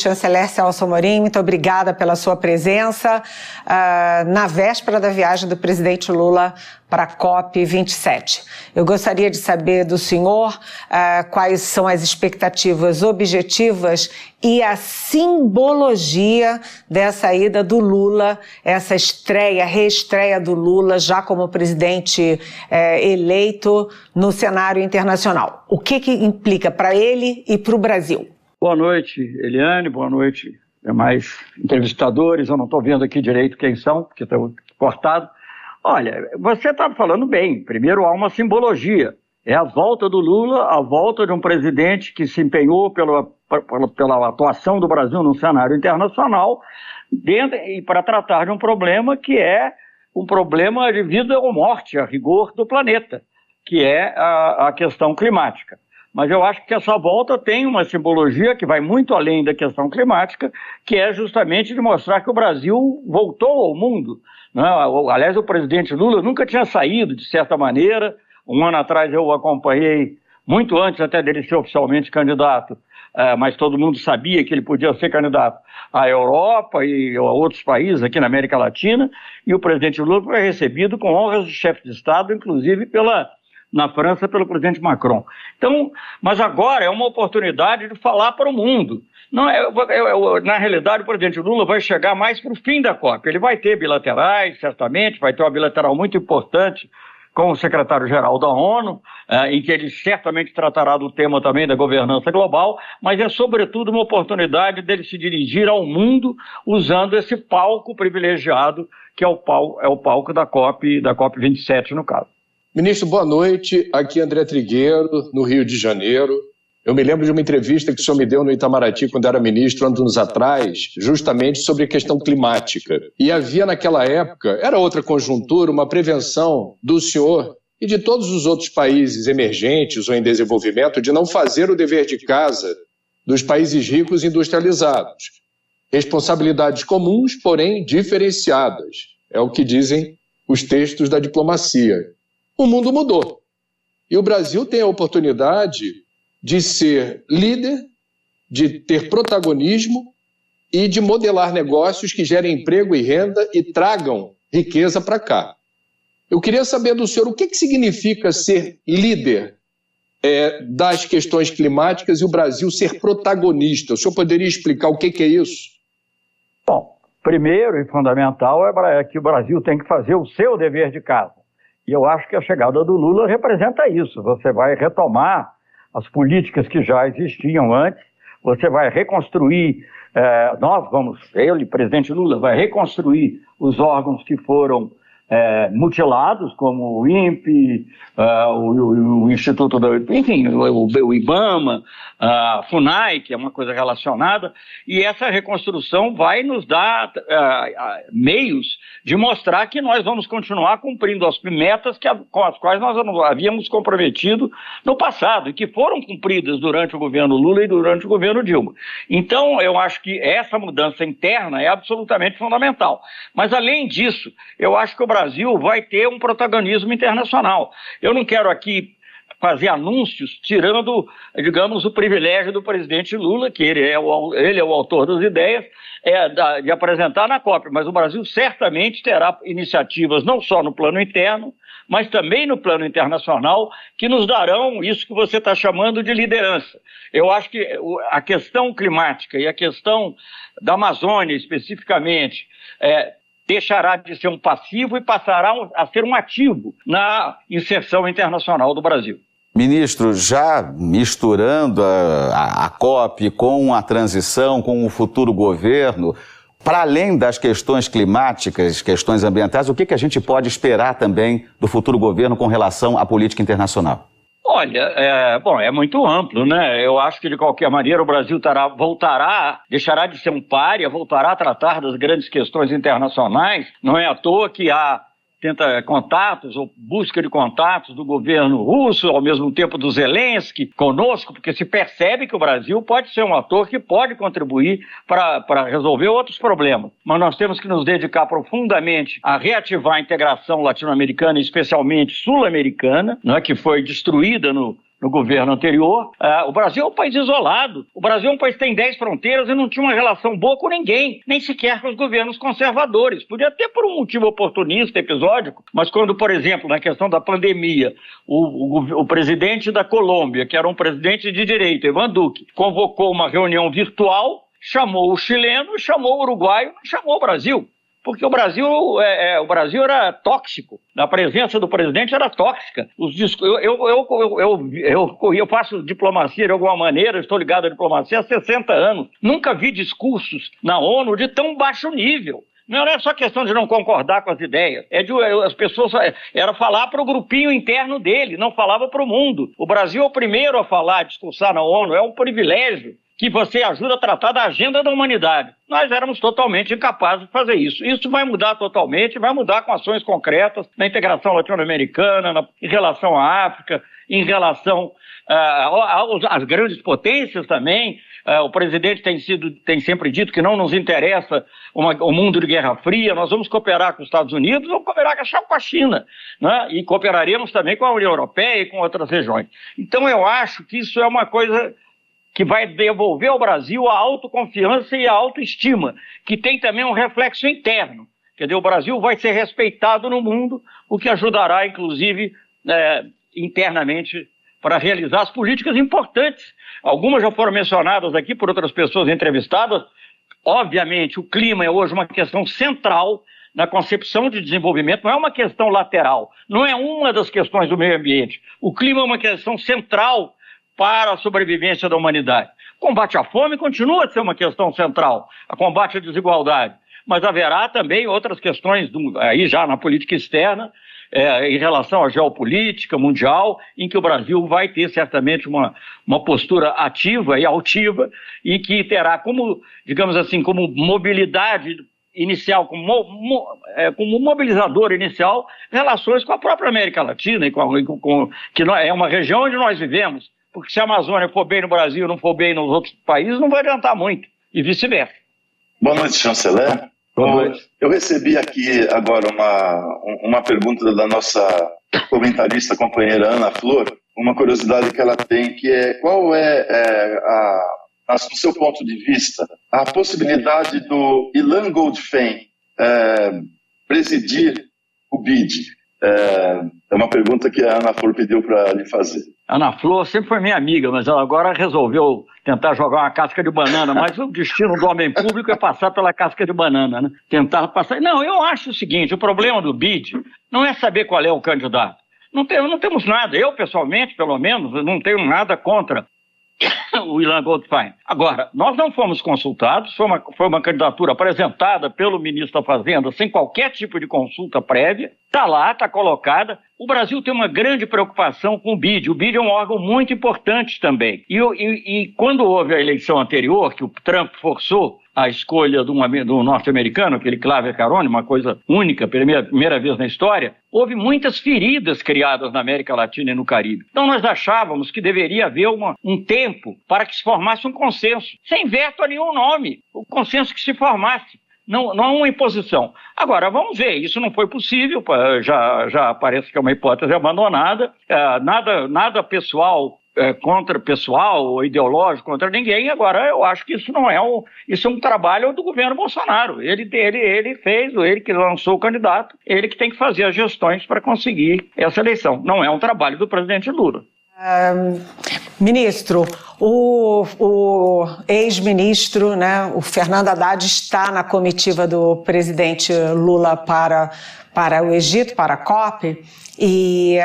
chanceler Celso Amorim, muito obrigada pela sua presença uh, na véspera da viagem do presidente Lula para a COP27. Eu gostaria de saber do senhor uh, quais são as expectativas objetivas e a simbologia dessa ida do Lula, essa estreia, reestreia do Lula já como presidente uh, eleito no cenário internacional. O que, que implica para ele e para o Brasil? Boa noite, Eliane, boa noite, demais entrevistadores. Eu não estou vendo aqui direito quem são, porque está cortado. Olha, você está falando bem. Primeiro, há uma simbologia. É a volta do Lula, a volta de um presidente que se empenhou pela, pela, pela atuação do Brasil no cenário internacional dentro, e para tratar de um problema que é um problema de vida ou morte, a rigor do planeta, que é a, a questão climática. Mas eu acho que essa volta tem uma simbologia que vai muito além da questão climática, que é justamente de mostrar que o Brasil voltou ao mundo. Né? Aliás, o presidente Lula nunca tinha saído, de certa maneira. Um ano atrás eu o acompanhei, muito antes até dele ser oficialmente candidato, é, mas todo mundo sabia que ele podia ser candidato à Europa e a outros países aqui na América Latina. E o presidente Lula foi recebido com honras de chefe de Estado, inclusive pela na França pelo presidente Macron. Então, mas agora é uma oportunidade de falar para o mundo. Não é, na realidade, o presidente Lula vai chegar mais para o fim da COP. Ele vai ter bilaterais, certamente, vai ter uma bilateral muito importante com o secretário-geral da ONU, eh, em que ele certamente tratará do tema também da governança global, mas é sobretudo uma oportunidade dele se dirigir ao mundo usando esse palco privilegiado que é o palco, é o palco da COP, da COP 27 no caso. Ministro, boa noite. Aqui é André Trigueiro, no Rio de Janeiro. Eu me lembro de uma entrevista que o senhor me deu no Itamaraty quando era ministro, anos atrás, justamente sobre a questão climática. E havia naquela época, era outra conjuntura, uma prevenção do senhor e de todos os outros países emergentes ou em desenvolvimento de não fazer o dever de casa dos países ricos industrializados. Responsabilidades comuns, porém diferenciadas. É o que dizem os textos da diplomacia o mundo mudou. E o Brasil tem a oportunidade de ser líder, de ter protagonismo e de modelar negócios que gerem emprego e renda e tragam riqueza para cá. Eu queria saber do senhor o que, que significa ser líder é, das questões climáticas e o Brasil ser protagonista. O senhor poderia explicar o que, que é isso? Bom, primeiro e fundamental é que o Brasil tem que fazer o seu dever de casa. E eu acho que a chegada do Lula representa isso. Você vai retomar as políticas que já existiam antes, você vai reconstruir, eh, nós vamos, ele, presidente Lula, vai reconstruir os órgãos que foram é, mutilados, como o INPE, uh, o, o, Instituto da. Enfim, o, o, IBAMA, a FUNAI, que é uma coisa relacionada, e essa reconstrução vai nos dar uh, meios de mostrar que nós vamos continuar cumprindo as metas que, com as quais nós havíamos comprometido no passado e que foram cumpridas durante o governo Lula e durante o governo Dilma. Então, eu acho que essa mudança interna é absolutamente fundamental. Mas, além disso, eu acho que o Brasil Brasil vai ter um protagonismo internacional. Eu não quero aqui fazer anúncios tirando, digamos, o privilégio do presidente Lula, que ele é o, ele é o autor das ideias, é, da, de apresentar na COP, mas o Brasil certamente terá iniciativas não só no plano interno, mas também no plano internacional, que nos darão isso que você está chamando de liderança. Eu acho que a questão climática e a questão da Amazônia, especificamente, é, deixará de ser um passivo e passará a ser um ativo na inserção internacional do Brasil. Ministro, já misturando a, a, COP com a transição, com o futuro governo, para além das questões climáticas, questões ambientais, o que, que a gente pode esperar também do futuro governo com relação à política internacional? Olha, é, bom, é muito amplo, né? Eu acho que de qualquer maneira o Brasil tará, voltará, deixará de ser um párea, voltará a tratar das grandes questões internacionais. Não é à toa que há tenta contatos ou busca de contatos do governo russo, ao mesmo tempo do Zelensky conosco, porque se percebe que o Brasil pode ser um ator que pode contribuir para resolver outros problemas. Mas nós temos que nos dedicar profundamente a reativar a integração latino-americana, especialmente sul-americana, né, que foi destruída no no governo anterior. Uh, o Brasil é um país isolado. O Brasil é um país que tem 10 fronteiras e não tinha uma relação boa com ninguém, nem sequer com os governos conservadores. Podia ter por um motivo oportunista, episódico, mas quando, por exemplo, na questão da pandemia, o, o, o presidente da Colômbia, que era um presidente de direita, Ivan Duque, convocou uma reunião virtual, chamou o chileno, chamou o uruguaio, chamou o Brasil porque o Brasil, é, é, o Brasil era tóxico. A presença do presidente era tóxica. Os eu, eu, eu, eu, eu, faço diplomacia de alguma maneira, estou ligado à diplomacia há 60 anos. Nunca vi discursos na ONU de tão baixo nível. Não é só questão de não concordar com as ideias. É de as pessoas era falar para o grupinho interno dele, não falava para o mundo. O Brasil é o primeiro a falar, a discursar na ONU, é um privilégio que você ajuda a tratar da agenda da humanidade. Nós éramos totalmente incapazes de fazer isso. Isso vai mudar totalmente, vai mudar com ações concretas na integração latino-americana, em relação à África, em relação uh, às grandes potências também. Uh, o presidente tem, sido, tem sempre dito que não nos interessa uma, o mundo de Guerra Fria, nós vamos cooperar com os Estados Unidos, vamos cooperar com a China, né? e cooperaremos também com a União Europeia e com outras regiões. Então eu acho que isso é uma coisa que vai devolver ao Brasil a autoconfiança e a autoestima, que tem também um reflexo interno. Quer dizer, o Brasil vai ser respeitado no mundo, o que ajudará, inclusive, é, internamente para realizar as políticas importantes. Algumas já foram mencionadas aqui por outras pessoas entrevistadas. Obviamente, o clima é hoje uma questão central na concepção de desenvolvimento, não é uma questão lateral, não é uma das questões do meio ambiente. O clima é uma questão central para a sobrevivência da humanidade. Combate à fome continua a ser uma questão central, a combate à desigualdade, mas haverá também outras questões, aí já na política externa, é, em relação à geopolítica mundial, em que o Brasil vai ter certamente uma, uma postura ativa e altiva, e que terá como, digamos assim, como mobilidade inicial, como, mo, é, como mobilizador inicial, relações com a própria América Latina, e com, com, que é uma região onde nós vivemos porque se a Amazônia for bem no Brasil e não for bem nos outros países, não vai adiantar muito, e vice-versa. Boa noite, chanceler. Boa noite. Eu recebi aqui agora uma, uma pergunta da nossa comentarista companheira Ana Flor, uma curiosidade que ela tem, que é qual é, é a, a, no seu ponto de vista, a possibilidade do Ilan Goldfein é, presidir o BID? É, é uma pergunta que a Ana Flor pediu para lhe fazer. Ana Flor sempre foi minha amiga, mas ela agora resolveu tentar jogar uma casca de banana. Mas o destino do homem público é passar pela casca de banana, né? Tentar passar. Não, eu acho o seguinte: o problema do BID não é saber qual é o candidato. Não, tem, não temos nada, eu pessoalmente, pelo menos, não tenho nada contra o Ilan Goldfein. Agora, nós não fomos consultados, foi uma, foi uma candidatura apresentada pelo ministro da Fazenda sem qualquer tipo de consulta prévia, está lá, está colocada. O Brasil tem uma grande preocupação com o BID. O BID é um órgão muito importante também. E, e, e quando houve a eleição anterior, que o Trump forçou a escolha do, do norte-americano, aquele Claver Carone, uma coisa única, primeira, primeira vez na história, houve muitas feridas criadas na América Latina e no Caribe. Então nós achávamos que deveria haver uma, um tempo para que se formasse um consenso, sem veto a nenhum nome, o consenso que se formasse. Não, não uma imposição. Agora, vamos ver, isso não foi possível, já, já parece que é uma hipótese abandonada, é, nada, nada pessoal é, contra pessoal ou ideológico contra ninguém. Agora, eu acho que isso não é um, isso é um trabalho do governo Bolsonaro. Ele, ele, ele fez, ele que lançou o candidato, ele que tem que fazer as gestões para conseguir essa eleição. Não é um trabalho do presidente Lula. Ministro, o, o ex-ministro, né, o Fernando Haddad, está na comitiva do presidente Lula para, para o Egito, para a COP e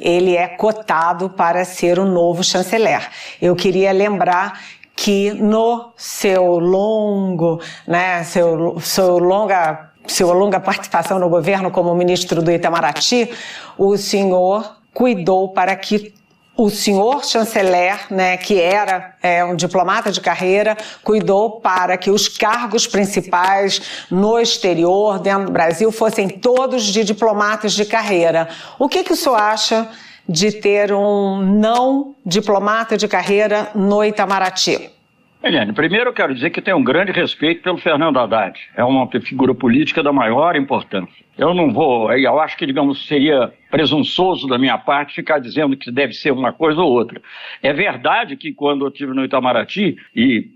ele é cotado para ser o novo chanceler. Eu queria lembrar que no seu longo, né, seu, seu longa sua longa participação no governo como ministro do Itamaraty, o senhor cuidou para que o senhor chanceler, né, que era é, um diplomata de carreira, cuidou para que os cargos principais no exterior, dentro do Brasil, fossem todos de diplomatas de carreira. O que, que o senhor acha de ter um não diplomata de carreira no Itamaraty? Eliane, primeiro eu quero dizer que tenho um grande respeito pelo Fernando Haddad. É uma figura política da maior importância. Eu não vou, eu acho que, digamos, seria presunçoso da minha parte ficar dizendo que deve ser uma coisa ou outra. É verdade que quando eu estive no Itamaraty, e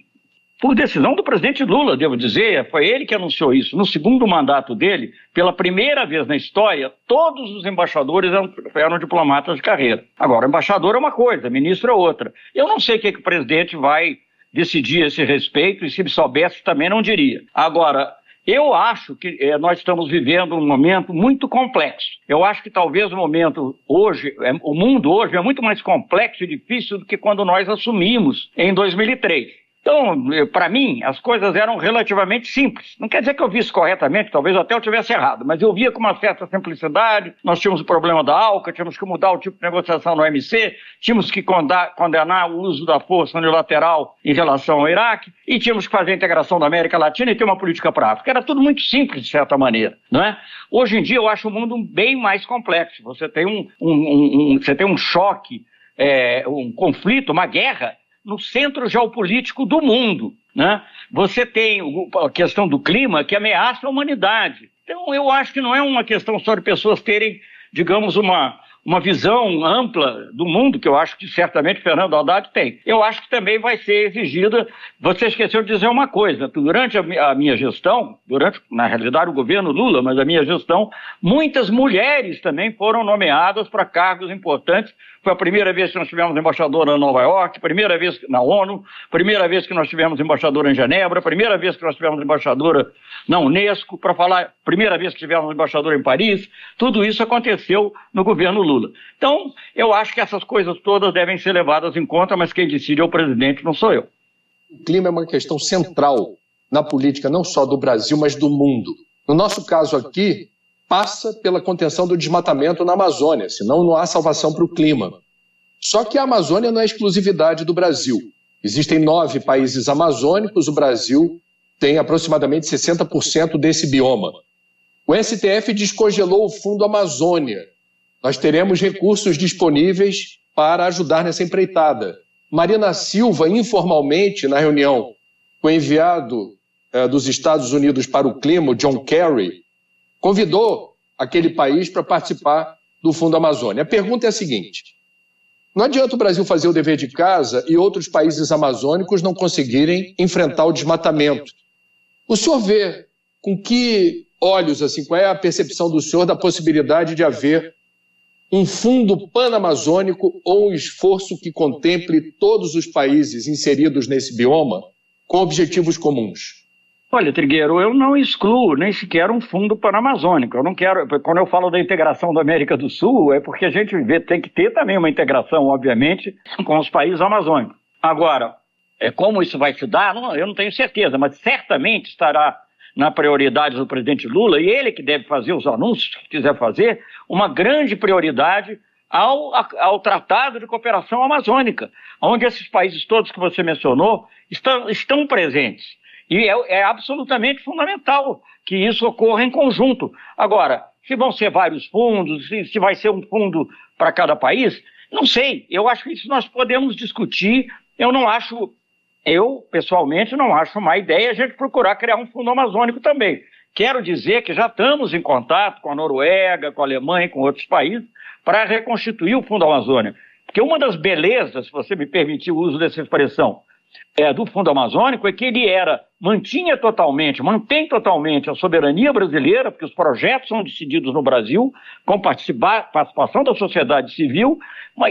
por decisão do presidente Lula, devo dizer, foi ele que anunciou isso. No segundo mandato dele, pela primeira vez na história, todos os embaixadores eram, eram diplomatas de carreira. Agora, embaixador é uma coisa, ministro é outra. Eu não sei o que, que o presidente vai decidir esse respeito, e se soubesse também não diria. Agora, eu acho que é, nós estamos vivendo um momento muito complexo. Eu acho que talvez o momento hoje, é, o mundo hoje é muito mais complexo e difícil do que quando nós assumimos em 2003. Então, para mim, as coisas eram relativamente simples. Não quer dizer que eu visse corretamente, talvez até eu tivesse errado, mas eu via com uma certa simplicidade. Nós tínhamos o problema da ALCA, tínhamos que mudar o tipo de negociação no OMC, tínhamos que condenar o uso da força unilateral em relação ao Iraque, e tínhamos que fazer a integração da América Latina e ter uma política para a África. Era tudo muito simples, de certa maneira. Não é? Hoje em dia, eu acho o mundo bem mais complexo. Você tem um, um, um, um você tem um choque, é, um conflito, uma guerra no centro geopolítico do mundo. Né? Você tem a questão do clima que ameaça a humanidade. Então, eu acho que não é uma questão só de pessoas terem, digamos, uma, uma visão ampla do mundo, que eu acho que certamente Fernando Haddad tem. Eu acho que também vai ser exigida. Você esqueceu de dizer uma coisa: durante a minha gestão, durante, na realidade, o governo Lula, mas a minha gestão, muitas mulheres também foram nomeadas para cargos importantes foi a primeira vez que nós tivemos embaixadora em Nova York, primeira vez na ONU, primeira vez que nós tivemos embaixadora em Genebra, primeira vez que nós tivemos embaixadora na Unesco, para falar, primeira vez que tivemos embaixadora em Paris. Tudo isso aconteceu no governo Lula. Então, eu acho que essas coisas todas devem ser levadas em conta, mas quem decide é o presidente, não sou eu. O clima é uma questão central na política, não só do Brasil, mas do mundo. No nosso caso aqui, passa pela contenção do desmatamento na Amazônia, senão não há salvação para o clima. Só que a Amazônia não é exclusividade do Brasil. Existem nove países amazônicos, o Brasil tem aproximadamente 60% desse bioma. O STF descongelou o Fundo Amazônia. Nós teremos recursos disponíveis para ajudar nessa empreitada. Marina Silva, informalmente, na reunião com o enviado eh, dos Estados Unidos para o clima, John Kerry, convidou aquele país para participar do Fundo Amazônia. A pergunta é a seguinte: não adianta o Brasil fazer o dever de casa e outros países amazônicos não conseguirem enfrentar o desmatamento. O senhor vê com que olhos, assim, qual é a percepção do senhor da possibilidade de haver um fundo panamazônico ou um esforço que contemple todos os países inseridos nesse bioma com objetivos comuns? Olha, Trigueiro, eu não excluo nem sequer um fundo panamazônico. Eu não quero. Quando eu falo da integração da América do Sul, é porque a gente vê, tem que ter também uma integração, obviamente, com os países amazônicos. Agora, é, como isso vai se dar, eu não tenho certeza, mas certamente estará na prioridade do presidente Lula, e ele que deve fazer os anúncios que quiser fazer, uma grande prioridade ao, ao Tratado de Cooperação Amazônica, onde esses países todos que você mencionou estão, estão presentes. E é, é absolutamente fundamental que isso ocorra em conjunto. Agora, se vão ser vários fundos, se, se vai ser um fundo para cada país, não sei. Eu acho que isso nós podemos discutir. Eu não acho, eu pessoalmente não acho uma ideia a gente procurar criar um fundo amazônico também. Quero dizer que já estamos em contato com a Noruega, com a Alemanha, com outros países, para reconstituir o Fundo Amazônia. Porque uma das belezas, se você me permitir o uso dessa expressão, é, do Fundo Amazônico é que ele era, mantinha totalmente, mantém totalmente a soberania brasileira, porque os projetos são decididos no Brasil, com participação da sociedade civil,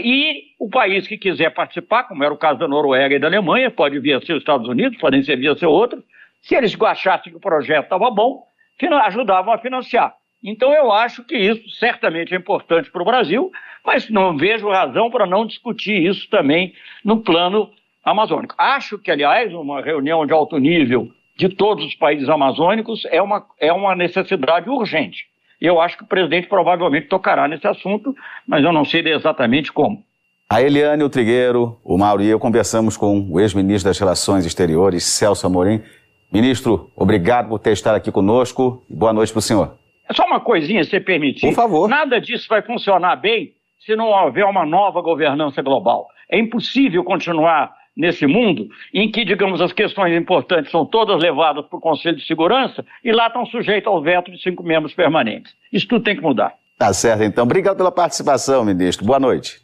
e o país que quiser participar, como era o caso da Noruega e da Alemanha, pode vir a ser os Estados Unidos, podem ser vir a ser outros, se eles achassem que o projeto estava bom, ajudavam a financiar. Então eu acho que isso certamente é importante para o Brasil, mas não vejo razão para não discutir isso também no plano amazônico. Acho que, aliás, uma reunião de alto nível de todos os países amazônicos é uma, é uma necessidade urgente. Eu acho que o presidente provavelmente tocará nesse assunto, mas eu não sei exatamente como. A Eliane, o Trigueiro, o Mauro e eu conversamos com o ex-ministro das Relações Exteriores, Celso Amorim. Ministro, obrigado por ter estado aqui conosco e boa noite para o senhor. É só uma coisinha, se permitir. Por favor. Nada disso vai funcionar bem se não houver uma nova governança global. É impossível continuar nesse mundo em que, digamos, as questões importantes são todas levadas para o Conselho de Segurança e lá estão sujeitos ao veto de cinco membros permanentes. Isso tudo tem que mudar. Tá certo, então. Obrigado pela participação, ministro. Boa noite.